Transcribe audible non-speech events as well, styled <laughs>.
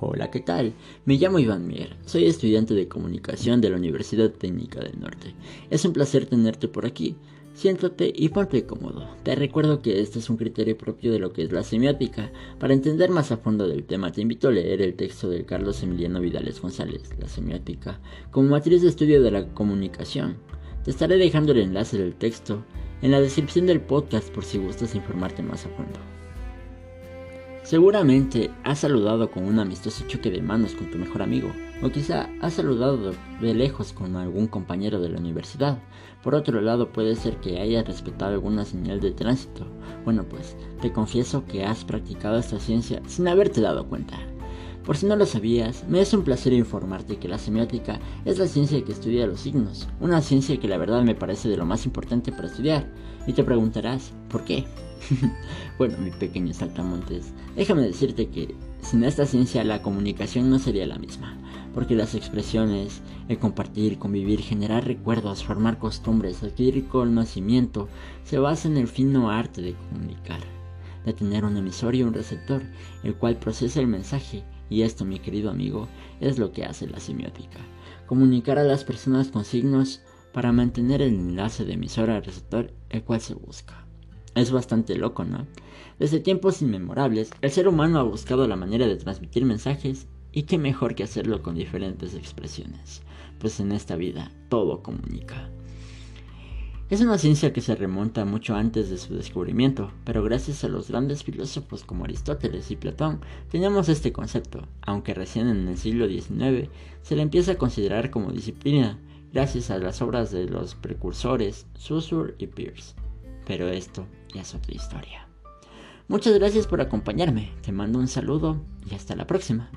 Hola, ¿qué tal? Me llamo Iván Mier, soy estudiante de comunicación de la Universidad Técnica del Norte. Es un placer tenerte por aquí. Siéntate y ponte cómodo. Te recuerdo que este es un criterio propio de lo que es la semiótica. Para entender más a fondo del tema, te invito a leer el texto de Carlos Emiliano Vidales González, La semiótica, como matriz de estudio de la comunicación. Te estaré dejando el enlace del texto en la descripción del podcast por si gustas informarte más a fondo. Seguramente has saludado con un amistoso choque de manos con tu mejor amigo, o quizá has saludado de lejos con algún compañero de la universidad. Por otro lado, puede ser que hayas respetado alguna señal de tránsito. Bueno, pues te confieso que has practicado esta ciencia sin haberte dado cuenta. Por si no lo sabías, me es un placer informarte que la semiótica es la ciencia que estudia los signos, una ciencia que la verdad me parece de lo más importante para estudiar. Y te preguntarás, ¿por qué? <laughs> bueno, mi pequeño saltamontes, déjame decirte que sin esta ciencia la comunicación no sería la misma, porque las expresiones, el compartir, convivir, generar recuerdos, formar costumbres, adquirir conocimiento, se basa en el fino arte de comunicar, de tener un emisor y un receptor, el cual procesa el mensaje, y esto, mi querido amigo, es lo que hace la semiótica, comunicar a las personas con signos para mantener el enlace de emisor a receptor, el cual se busca. Es bastante loco, ¿no? Desde tiempos inmemorables, el ser humano ha buscado la manera de transmitir mensajes y qué mejor que hacerlo con diferentes expresiones, pues en esta vida todo comunica. Es una ciencia que se remonta mucho antes de su descubrimiento, pero gracias a los grandes filósofos como Aristóteles y Platón teníamos este concepto, aunque recién en el siglo XIX se le empieza a considerar como disciplina, gracias a las obras de los precursores Saussure y Peirce. Pero esto ya es otra historia. Muchas gracias por acompañarme, te mando un saludo y hasta la próxima.